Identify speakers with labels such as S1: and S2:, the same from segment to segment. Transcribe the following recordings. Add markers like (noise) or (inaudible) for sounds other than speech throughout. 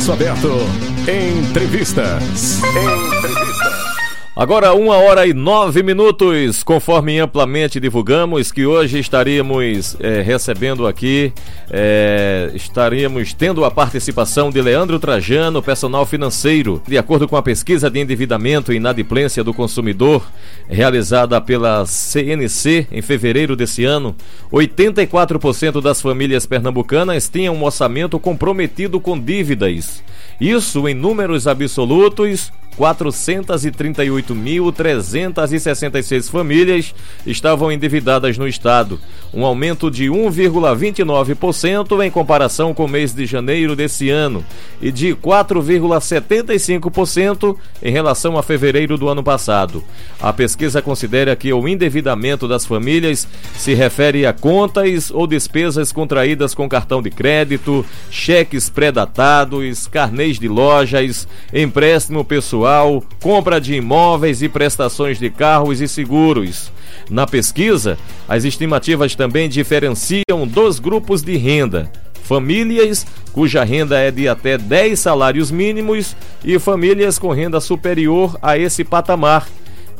S1: Espaço Aberto. Entrevistas. Entrevistas.
S2: Agora, uma hora e nove minutos, conforme amplamente divulgamos, que hoje estaríamos é, recebendo aqui, é, tendo a participação de Leandro Trajano, personal financeiro. De acordo com a pesquisa de endividamento e inadimplência do consumidor, realizada pela CNC em fevereiro desse ano, 84% das famílias pernambucanas tinham um orçamento comprometido com dívidas. Isso em números absolutos 438.366 famílias estavam endividadas no estado, um aumento de 1,29% em comparação com o mês de janeiro desse ano e de 4,75% em relação a fevereiro do ano passado. A pesquisa considera que o endividamento das famílias se refere a contas ou despesas contraídas com cartão de crédito, cheques pré-datados, carnês de lojas, empréstimo pessoal compra de imóveis e prestações de carros e seguros. Na pesquisa, as estimativas também diferenciam dois grupos de renda: famílias cuja renda é de até 10 salários mínimos e famílias com renda superior a esse patamar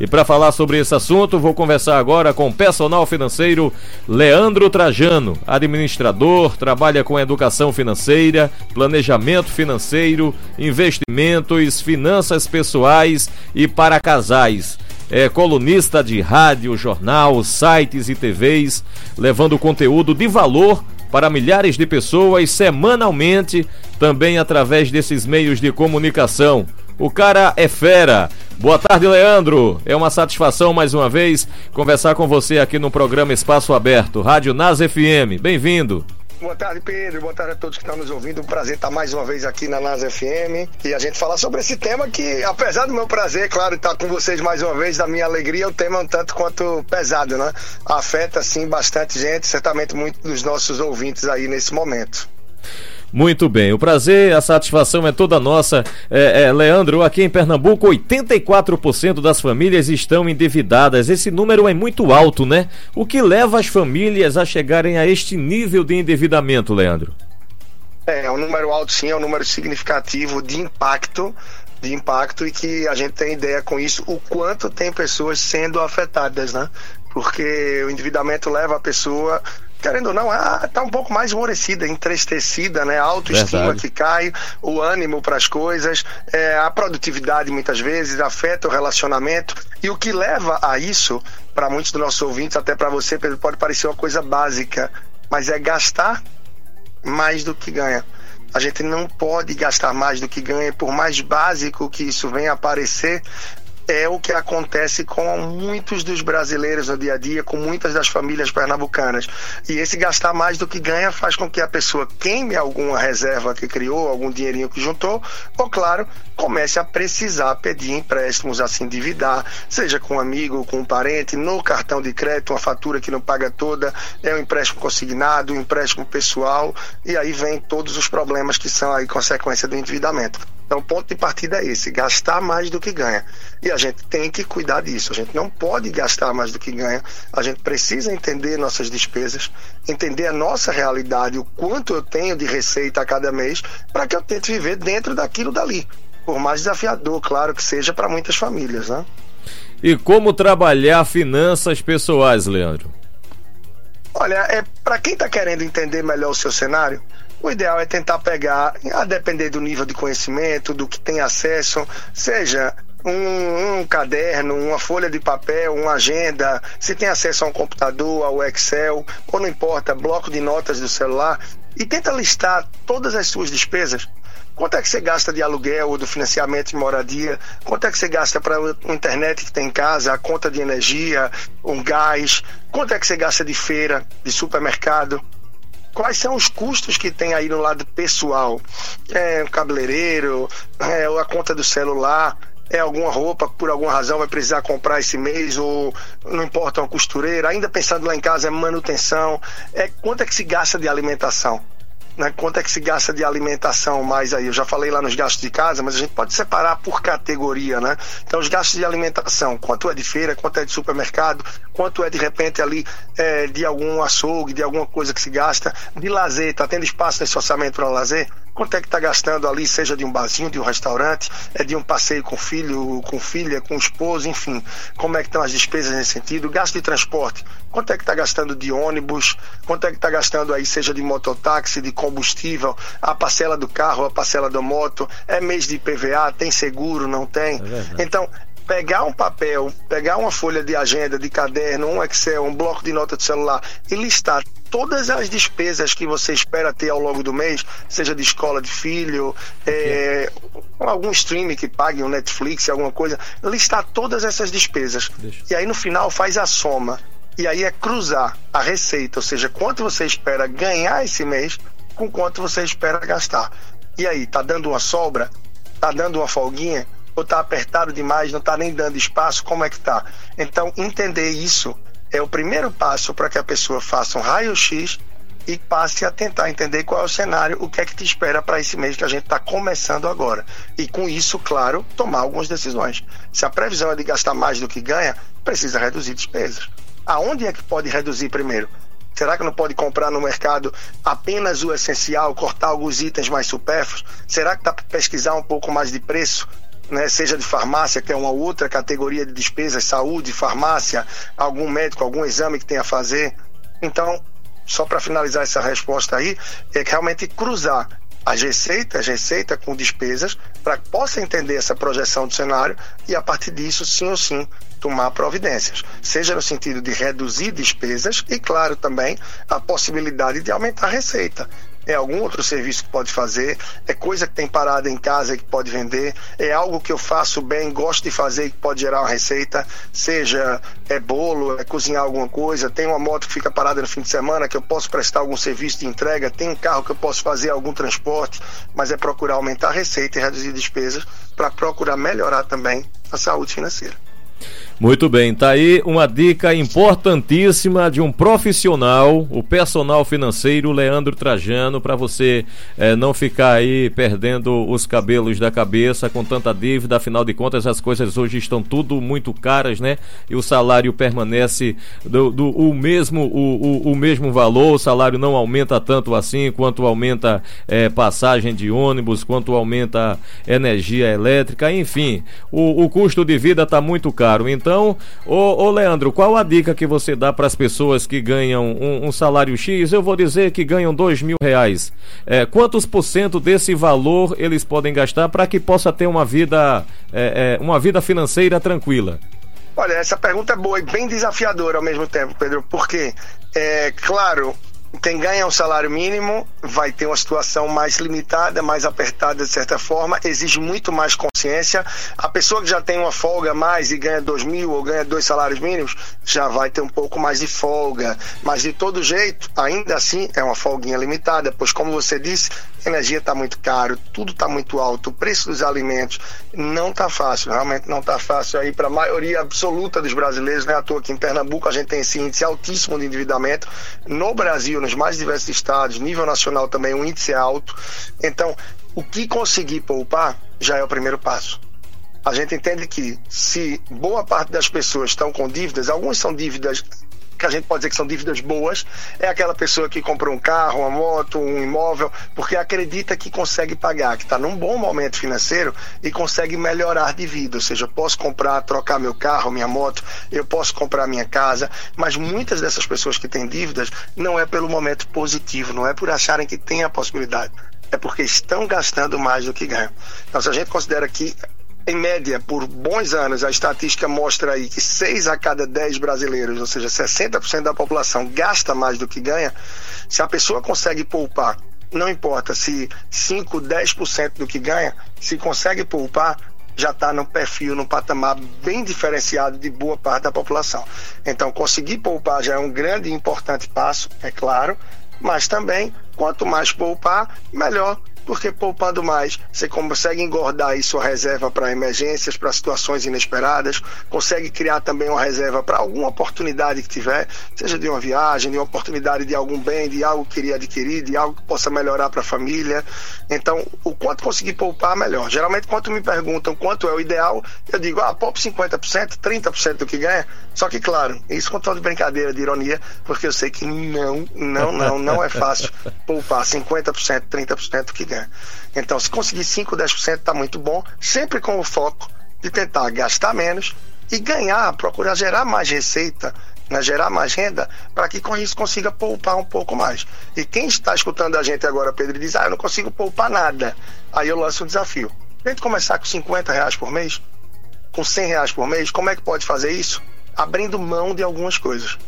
S2: e para falar sobre esse assunto, vou conversar agora com o personal financeiro Leandro Trajano, administrador, trabalha com educação financeira, planejamento financeiro, investimentos, finanças pessoais e para casais. É colunista de rádio, jornal, sites e TVs, levando conteúdo de valor para milhares de pessoas semanalmente, também através desses meios de comunicação. O cara é fera. Boa tarde, Leandro. É uma satisfação mais uma vez conversar com você aqui no programa Espaço Aberto, Rádio Nas FM. Bem-vindo.
S3: Boa tarde, Pedro. Boa tarde a todos que estão nos ouvindo. Um prazer estar mais uma vez aqui na Nas FM e a gente falar sobre esse tema que, apesar do meu prazer, claro, estar com vocês mais uma vez, da minha alegria, o tema é um tanto quanto pesado, né? Afeta, sim, bastante gente, certamente muitos dos nossos ouvintes aí nesse momento.
S2: Muito bem, o prazer, a satisfação é toda nossa. É, é, Leandro, aqui em Pernambuco, 84% das famílias estão endividadas. Esse número é muito alto, né? O que leva as famílias a chegarem a este nível de endividamento, Leandro?
S3: É, é um número alto sim, é um número significativo de impacto de impacto e que a gente tem ideia com isso o quanto tem pessoas sendo afetadas, né? Porque o endividamento leva a pessoa querendo ou não, ah, tá um pouco mais esmorecida, entristecida, né? A autoestima Verdade. que cai, o ânimo para as coisas, é, a produtividade muitas vezes afeta o relacionamento. E o que leva a isso, para muitos dos nossos ouvintes, até para você, pode parecer uma coisa básica, mas é gastar mais do que ganha. A gente não pode gastar mais do que ganha, por mais básico que isso venha a parecer, é o que acontece com muitos dos brasileiros no dia a dia, com muitas das famílias pernambucanas. E esse gastar mais do que ganha faz com que a pessoa queime alguma reserva que criou, algum dinheirinho que juntou, ou, claro, comece a precisar pedir empréstimos a se endividar, seja com um amigo, com um parente, no cartão de crédito, uma fatura que não paga toda, é um empréstimo consignado, um empréstimo pessoal, e aí vem todos os problemas que são aí consequência do endividamento. Então, o ponto de partida é esse: gastar mais do que ganha. E a gente tem que cuidar disso. A gente não pode gastar mais do que ganha. A gente precisa entender nossas despesas, entender a nossa realidade, o quanto eu tenho de receita a cada mês, para que eu tente viver dentro daquilo dali. Por mais desafiador, claro que seja para muitas famílias, né?
S2: E como trabalhar finanças pessoais, Leandro?
S3: Olha, é para quem está querendo entender melhor o seu cenário, o ideal é tentar pegar, a depender do nível de conhecimento, do que tem acesso, seja um, um, caderno, uma folha de papel, uma agenda, se tem acesso a um computador, ao Excel, ou não importa, bloco de notas do celular, e tenta listar todas as suas despesas. Quanto é que você gasta de aluguel ou do financiamento de moradia? Quanto é que você gasta para a internet que tem em casa, a conta de energia, um gás? Quanto é que você gasta de feira, de supermercado? Quais são os custos que tem aí no lado pessoal? É o cabeleireiro, é a conta do celular, é alguma roupa por alguma razão vai precisar comprar esse mês? Ou não importa uma costureira, ainda pensando lá em casa é manutenção, é quanto é que se gasta de alimentação? Né? Quanto é que se gasta de alimentação mais aí? Eu já falei lá nos gastos de casa, mas a gente pode separar por categoria, né? Então, os gastos de alimentação, quanto é de feira, quanto é de supermercado, quanto é de repente ali é, de algum açougue, de alguma coisa que se gasta, de lazer, tá tendo espaço nesse orçamento para lazer? quanto é que está gastando ali, seja de um barzinho, de um restaurante, é de um passeio com filho, com filha, com esposo, enfim. Como é que estão as despesas nesse sentido? Gasto de transporte, quanto é que está gastando de ônibus, quanto é que está gastando aí, seja de mototáxi, de combustível, a parcela do carro, a parcela da moto, é mês de IPVA, tem seguro, não tem? É então, pegar um papel, pegar uma folha de agenda, de caderno, um Excel, um bloco de nota de celular e listar todas as despesas que você espera ter ao longo do mês, seja de escola de filho, é, algum streaming que pague um Netflix, alguma coisa, listar todas essas despesas. Deixa. E aí no final faz a soma. E aí é cruzar a receita, ou seja, quanto você espera ganhar esse mês com quanto você espera gastar. E aí, tá dando uma sobra? Tá dando uma folguinha? ou está apertado demais, não está nem dando espaço, como é que está? Então, entender isso é o primeiro passo para que a pessoa faça um raio-x e passe a tentar entender qual é o cenário, o que é que te espera para esse mês que a gente está começando agora. E com isso, claro, tomar algumas decisões. Se a previsão é de gastar mais do que ganha, precisa reduzir despesas. Aonde é que pode reduzir primeiro? Será que não pode comprar no mercado apenas o essencial, cortar alguns itens mais supérfluos? Será que dá para pesquisar um pouco mais de preço né, seja de farmácia, que é uma outra categoria de despesas, saúde, farmácia, algum médico, algum exame que tenha a fazer. Então, só para finalizar essa resposta aí, é que realmente cruzar as receitas, receita com despesas, para que possa entender essa projeção do cenário e a partir disso, sim ou sim, tomar providências, seja no sentido de reduzir despesas e, claro, também a possibilidade de aumentar a receita é algum outro serviço que pode fazer, é coisa que tem parada em casa que pode vender, é algo que eu faço bem, gosto de fazer e que pode gerar uma receita, seja é bolo, é cozinhar alguma coisa, tem uma moto que fica parada no fim de semana que eu posso prestar algum serviço de entrega, tem um carro que eu posso fazer algum transporte, mas é procurar aumentar a receita e reduzir despesas para procurar melhorar também a saúde financeira.
S2: Muito bem, tá aí uma dica importantíssima de um profissional, o personal financeiro Leandro Trajano, para você é, não ficar aí perdendo os cabelos da cabeça com tanta dívida. Afinal de contas, as coisas hoje estão tudo muito caras, né? E o salário permanece do, do o mesmo o, o, o, mesmo valor. O salário não aumenta tanto assim quanto aumenta é, passagem de ônibus, quanto aumenta energia elétrica, enfim, o, o custo de vida está muito caro. Então então, ô, ô Leandro, qual a dica que você dá para as pessoas que ganham um, um, salário X? Eu vou dizer que ganham dois mil reais. É, quantos por cento desse valor eles podem gastar para que possa ter uma vida, é, é, uma vida financeira tranquila?
S3: Olha, essa pergunta é boa e bem desafiadora ao mesmo tempo, Pedro, porque, é claro, quem ganha um salário mínimo vai ter uma situação mais limitada, mais apertada de certa forma, exige muito mais consciência. A pessoa que já tem uma folga mais e ganha dois mil ou ganha dois salários mínimos, já vai ter um pouco mais de folga. Mas de todo jeito, ainda assim, é uma folguinha limitada, pois como você disse, a energia está muito caro, tudo está muito alto, o preço dos alimentos não está fácil, realmente não está fácil aí para a maioria absoluta dos brasileiros, não é à toa que em Pernambuco a gente tem esse índice altíssimo de endividamento. No Brasil, nos mais diversos estados, nível nacional também, o índice é alto. Então, o que conseguir poupar já é o primeiro passo. A gente entende que se boa parte das pessoas estão com dívidas, algumas são dívidas que a gente pode dizer que são dívidas boas, é aquela pessoa que comprou um carro, uma moto, um imóvel, porque acredita que consegue pagar, que está num bom momento financeiro e consegue melhorar de vida. Ou seja, eu posso comprar, trocar meu carro, minha moto, eu posso comprar minha casa, mas muitas dessas pessoas que têm dívidas não é pelo momento positivo, não é por acharem que tem a possibilidade é porque estão gastando mais do que ganham. Então, se a gente considera que em média, por bons anos, a estatística mostra aí que 6 a cada 10 brasileiros, ou seja, 60% da população, gasta mais do que ganha. Se a pessoa consegue poupar, não importa se 5, 10% do que ganha, se consegue poupar, já está no perfil, no patamar bem diferenciado de boa parte da população. Então, conseguir poupar já é um grande e importante passo, é claro, mas também, quanto mais poupar, melhor porque poupando mais, você consegue engordar aí sua reserva para emergências, para situações inesperadas, consegue criar também uma reserva para alguma oportunidade que tiver, seja de uma viagem, de uma oportunidade de algum bem, de algo que queria adquirir, de algo que possa melhorar para a família. Então, o quanto conseguir poupar, melhor. Geralmente, quando me perguntam quanto é o ideal, eu digo, ah, poupe 50%, 30% do que ganha. Só que, claro, isso com toda de brincadeira, de ironia, porque eu sei que não, não, não, não é fácil (laughs) poupar 50%, 30% do que ganha. Ganha. Então, se conseguir 5, 10% está muito bom, sempre com o foco de tentar gastar menos e ganhar, procurar gerar mais receita, né, gerar mais renda, para que com isso consiga poupar um pouco mais. E quem está escutando a gente agora, Pedro, diz: Ah, eu não consigo poupar nada. Aí eu lanço um desafio. Tente começar com 50 reais por mês, com 100 reais por mês. Como é que pode fazer isso? Abrindo mão de algumas coisas.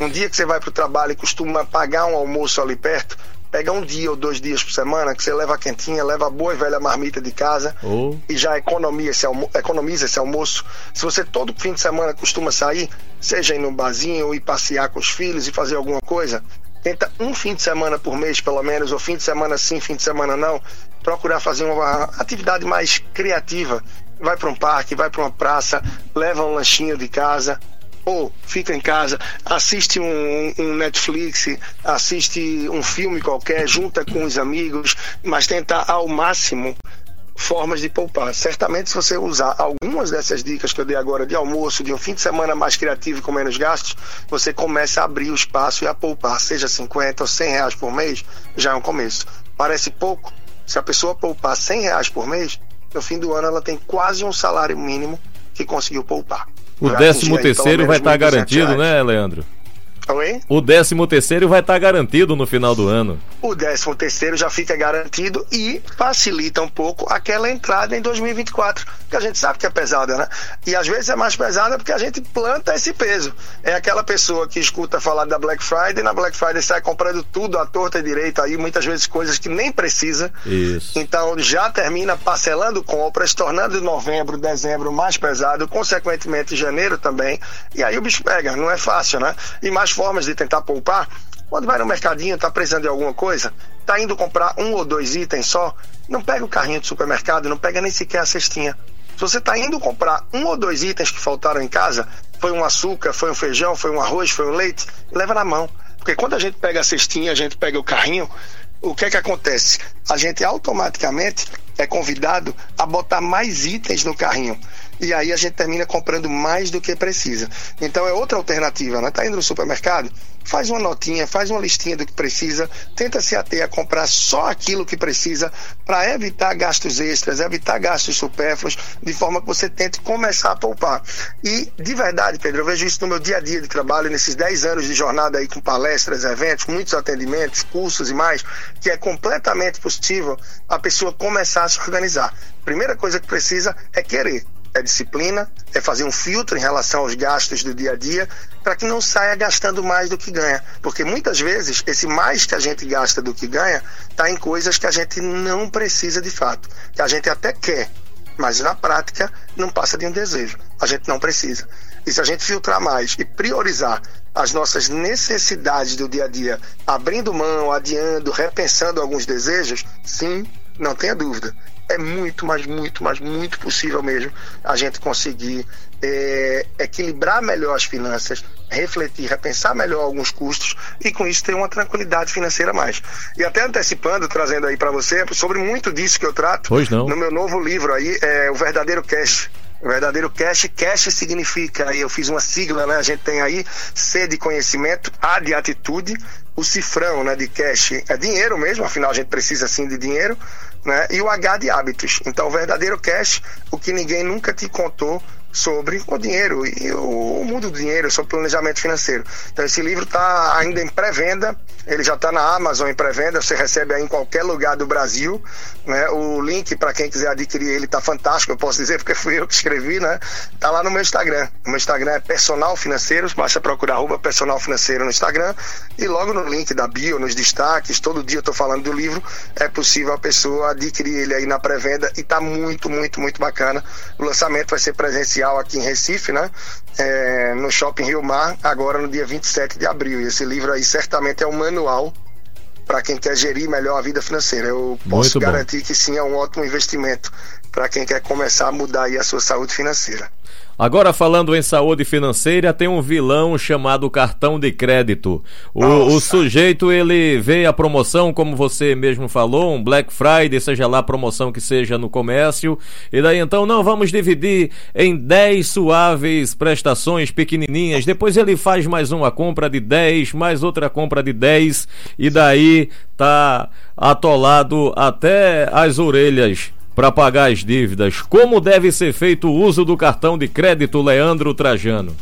S3: Um dia que você vai para o trabalho e costuma pagar um almoço ali perto, pega um dia ou dois dias por semana que você leva a quentinha, leva a boa e velha marmita de casa
S2: Oh.
S3: e já economiza esse, almo economiza esse almoço. Se você todo fim de semana costuma sair, seja ir num barzinho ou ir passear com os filhos e fazer alguma coisa, tenta um fim de semana por mês, pelo menos, ou fim de semana sim, fim de semana não, procurar fazer uma atividade mais criativa. Vai para um parque, vai para uma praça, leva um lanchinho de casa, ou fica em casa, assiste um, um, Netflix, assiste um filme qualquer, junta com os amigos, mas tenta ao máximo formas de poupar. Certamente, se você usar algumas dessas dicas que eu dei agora de almoço, de um fim de semana mais criativo e com menos gastos, você começa a abrir o espaço e a poupar, seja 50 ou 100 reais por mês, já é um começo. Parece pouco, se a pessoa poupar 100 reais por mês, no fim do ano ela tem quase um salário mínimo que conseguiu poupar.
S2: O décimo terceiro vai estar garantido, né, Leandro?
S3: Oi?
S2: O décimo terceiro vai estar garantido no final do ano.
S3: O décimo terceiro já fica garantido e facilita um pouco aquela entrada em 2024, que a gente sabe que é pesada, né? E às vezes é mais pesada porque a gente planta esse peso. É aquela pessoa que escuta falar da Black Friday, na Black Friday sai comprando tudo à torta e direita aí, muitas vezes coisas que nem precisa.
S2: Isso.
S3: Então já termina parcelando compras, tornando novembro, dezembro mais pesado, consequentemente janeiro também. E aí o bicho pega, não é fácil, né? E mais formas de tentar poupar. Quando vai no mercadinho, está precisando de alguma coisa, está indo comprar um ou dois itens só, não pega o carrinho de supermercado, não pega nem sequer a cestinha. Se você está indo comprar um ou dois itens que faltaram em casa, foi um açúcar, foi um feijão, foi um arroz, foi um leite, leva na mão. Porque quando a gente pega a cestinha, a gente pega o carrinho, o que é que acontece? A gente automaticamente é convidado a botar mais itens no carrinho. E aí a gente termina comprando mais do que precisa. Então é outra alternativa, né? Tá indo no supermercado, faz uma notinha, faz uma listinha do que precisa, tenta se ater a comprar só aquilo que precisa para evitar gastos extras, evitar gastos supérfluos, de forma que você tente começar a poupar. E de verdade, Pedro, eu vejo isso no meu dia a dia de trabalho, nesses 10 anos de jornada aí com palestras, eventos, muitos atendimentos, cursos e mais, que é completamente possível a pessoa começar a se organizar. Primeira coisa que precisa é querer é disciplina, é fazer um filtro em relação aos gastos do dia a dia, para que não saia gastando mais do que ganha. Porque muitas vezes esse mais que a gente gasta do que ganha está em coisas que a gente não precisa de fato, que a gente até quer, mas na prática não passa de um desejo. A gente não precisa. E se a gente filtrar mais e priorizar as nossas necessidades do dia a dia, abrindo mão, adiando, repensando alguns desejos, sim, não tenha dúvida é muito, mas muito, mas muito possível mesmo a gente conseguir é, equilibrar melhor as finanças, refletir, repensar melhor alguns custos e com isso ter uma tranquilidade financeira mais. E até antecipando, trazendo aí para você sobre muito disso que eu trato
S2: pois não.
S3: no meu novo livro aí, é o verdadeiro cash. O verdadeiro cash, cash significa, aí eu fiz uma sigla, né? A gente tem aí C de conhecimento, A de atitude, o cifrão, né, de cash é dinheiro mesmo, afinal a gente precisa sim de dinheiro, né? E o H de hábitos. Então, o verdadeiro cash, o que ninguém nunca te contou sobre o dinheiro e o mundo do dinheiro, sobre planejamento financeiro. Então esse livro está ainda em pré-venda, ele já está na Amazon em pré-venda, você recebe aí em qualquer lugar do Brasil, né? O link para quem quiser adquirir ele está fantástico, eu posso dizer (laughs) porque fui eu que escrevi, né? Tá lá no meu Instagram. O meu Instagram é Personal Financeiros, basta procurar arroba Personal Financeiro no Instagram e logo no link da bio, nos destaques, todo dia eu estou falando do livro, é possível a pessoa adquirir ele aí na pré-venda e tá muito, muito, muito bacana. O lançamento vai ser presencial aqui em Recife, né? É, no Shopping Rio Mar, agora no dia 27 de abril. E esse livro aí certamente é um manual para quem quer gerir melhor a vida financeira. Eu posso
S2: Muito
S3: garantir
S2: bom.
S3: que sim, é um ótimo investimento para quem quer começar a mudar aí a sua saúde financeira.
S2: Agora falando em saúde financeira, tem um vilão chamado cartão de crédito. O, o, sujeito ele vê a promoção, como você mesmo falou, um Black Friday, seja lá a promoção que seja no comércio, e daí então não vamos dividir em 10 suaves prestações pequenininhas. Depois ele faz mais uma compra de 10, mais outra compra de 10 e daí tá atolado até as orelhas para pagar as dívidas. Como deve ser feito o uso do cartão de crédito Leandro Trajano?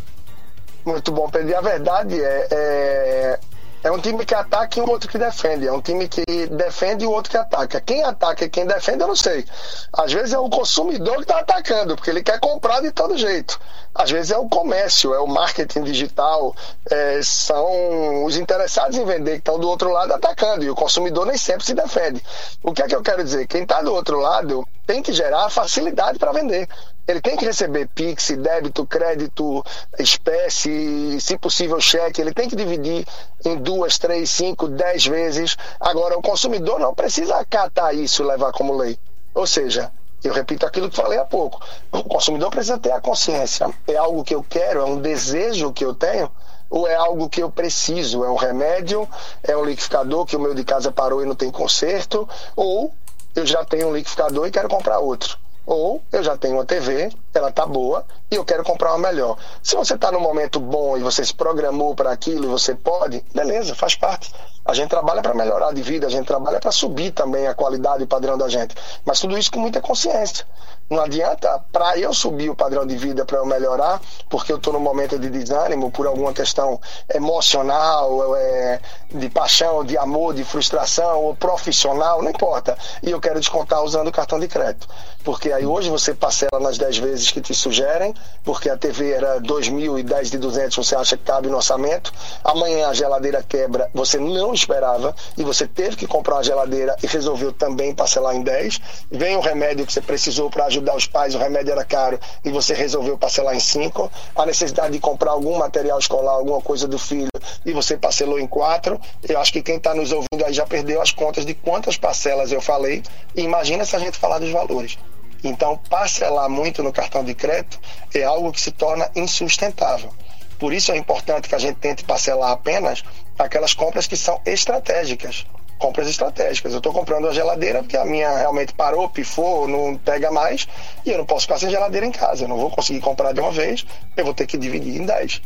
S3: Muito bom, Pedro. E a verdade é, é, é um time que ataca e um outro que defende. É um time que defende e o outro que ataca. Quem ataca e quem defende, eu não sei. Às vezes é o consumidor que está atacando, porque ele quer comprar de todo jeito. Às vezes é o comércio, é o marketing digital, é, são os interessados em vender que estão do outro lado atacando. E o consumidor nem sempre se defende. O que é que eu quero dizer? Quem está do outro lado tem que gerar facilidade para vender. Ele tem que receber Pix, débito, crédito, espécie, se possível cheque. Ele tem que dividir em duas, três, cinco, dez vezes. Agora, o consumidor não precisa acatar isso e levar como lei. Ou seja, eu repito aquilo que falei há pouco. O consumidor precisa ter a consciência. É algo que eu quero, é um desejo que eu tenho, ou é algo que eu preciso? É um remédio? É um liquidificador que o meu de casa parou e não tem conserto? Ou eu já tenho um liquidificador e quero comprar outro? Ou eu já tenho uma TV, ela tá boa e eu quero comprar uma melhor. Se você está num momento bom e você se programou para aquilo e você pode, beleza, faz parte. A gente trabalha para melhorar de vida, a gente trabalha para subir também a qualidade e o padrão da gente. Mas tudo isso com muita consciência. Não adianta para eu subir o padrão de vida, para eu melhorar, porque eu estou num momento de desânimo por alguma questão emocional, é, de paixão, de amor, de frustração, ou profissional, não importa. E eu quero descontar usando o cartão de crédito. Porque aí hoje você parcela nas 10 vezes que te sugerem, porque a TV era 2 mil e 10 de 200 você acha que cabe no orçamento. Amanhã a geladeira quebra, você não esperava e você teve que comprar uma geladeira e resolveu também parcelar em 10. Vem o remédio que você precisou para ajudar os pais, o remédio era caro e você resolveu parcelar em 5. A necessidade de comprar algum material escolar, alguma coisa do filho e você parcelou em 4. Eu acho que quem está nos ouvindo aí já perdeu as contas de quantas parcelas eu falei. E imagina se a gente falar dos valores. Então, parcelar muito no cartão de crédito é algo que se torna insustentável. Por isso é importante que a gente tente parcelar apenas aquelas compras que são estratégicas. Compras estratégicas. Eu estou comprando uma geladeira porque a minha realmente parou, pifou, não pega mais e eu não posso ficar sem geladeira em casa. Eu não vou conseguir comprar de uma vez, eu vou ter que dividir em 10.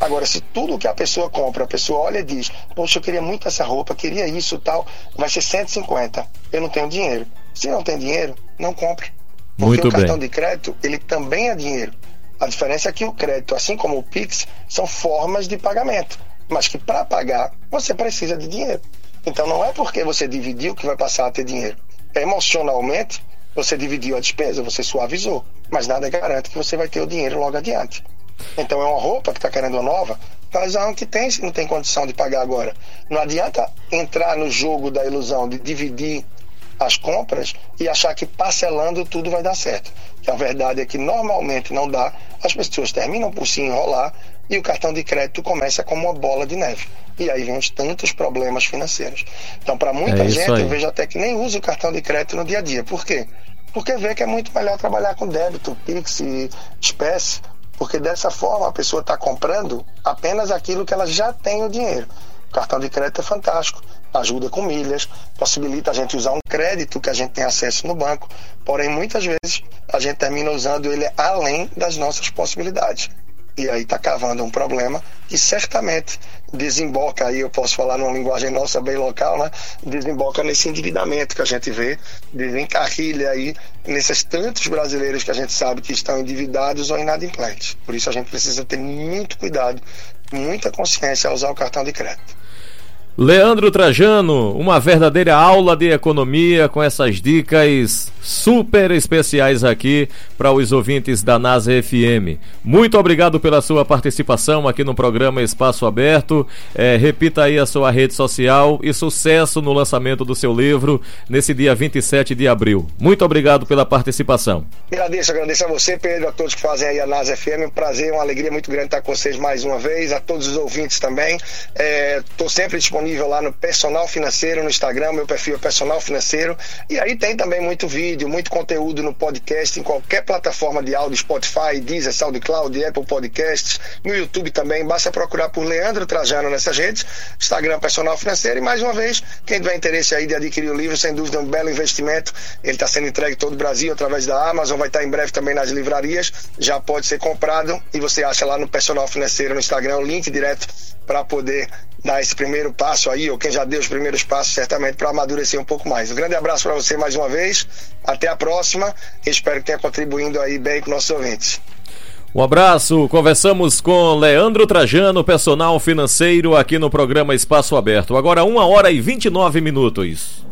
S3: Agora, se tudo que a pessoa compra, a pessoa olha e diz: Poxa, eu queria muito essa roupa, queria isso tal, vai ser 150. Eu não tenho dinheiro. Se não tem dinheiro, não compre. Porque
S2: Muito
S3: o cartão
S2: bem.
S3: de crédito, ele também é dinheiro. A diferença é que o crédito, assim como o Pix, são formas de pagamento. Mas que para pagar, você precisa de dinheiro. Então não é porque você dividiu que vai passar a ter dinheiro. Emocionalmente, você dividiu a despesa, você suavizou. Mas nada garante que você vai ter o dinheiro logo adiante. Então é uma roupa que está querendo uma nova, faz a que tem se não tem condição de pagar agora. Não adianta entrar no jogo da ilusão de dividir as compras e achar que parcelando tudo vai dar certo. Que a verdade é que normalmente não dá, as pessoas terminam por se enrolar e o cartão de crédito começa como uma bola de neve. E aí vem os tantos problemas financeiros. Então, para muita
S2: É
S3: gente,
S2: aí.
S3: eu vejo até que nem usa o cartão de crédito no dia a dia. Por quê? Porque vê que é muito melhor trabalhar com débito, Pix e espécie, porque dessa forma a pessoa está comprando apenas aquilo que ela já tem o dinheiro. O cartão de crédito é fantástico, ajuda com milhas, possibilita a gente usar um crédito que a gente tem acesso no banco, porém muitas vezes a gente termina usando ele além das nossas possibilidades. E aí está cavando um problema que certamente desemboca aí, eu posso falar numa linguagem nossa bem local, né? Desemboca nesse endividamento que a gente vê, desencarrilha aí nesses tantos brasileiros que a gente sabe que estão endividados ou inadimplentes. Por isso a gente precisa ter muito cuidado, muita consciência ao usar o cartão de crédito.
S2: Leandro Trajano, uma verdadeira aula de economia com essas dicas super especiais aqui para os ouvintes da NASA FM. Muito obrigado pela sua participação aqui no programa Espaço Aberto. É, repita aí a sua rede social e sucesso no lançamento do seu livro nesse dia 27 de abril. Muito obrigado pela participação.
S3: Agradeço, agradeço a você, Pedro, a todos que fazem aí a NASA FM. Um prazer, uma alegria muito grande estar com vocês mais uma vez, a todos os ouvintes também. Estou sempre disponível disponível lá no Personal Financeiro, no Instagram, meu perfil é Personal Financeiro. E aí tem também muito vídeo, muito conteúdo no podcast, em qualquer plataforma de áudio, Spotify, Deezer, SoundCloud, Apple Podcasts, no YouTube também. Basta procurar por Leandro Trajano nessas redes, Instagram Personal Financeiro. E mais uma vez, quem tiver interesse aí de adquirir o livro, sem dúvida, um belo investimento. Ele está sendo entregue todo o Brasil através da Amazon, vai estar em breve também nas livrarias. Já pode ser comprado e você acha lá no Personal Financeiro no Instagram o link direto para poder dar esse primeiro passo aí, ou quem já deu os primeiros passos, certamente para amadurecer um pouco mais. Um grande abraço para você mais uma vez, até a próxima, espero que tenha contribuído aí bem com nossos ouvintes.
S2: Um abraço, conversamos com Leandro Trajano, personal financeiro, aqui no programa Espaço Aberto. Agora, uma hora e 29 minutos.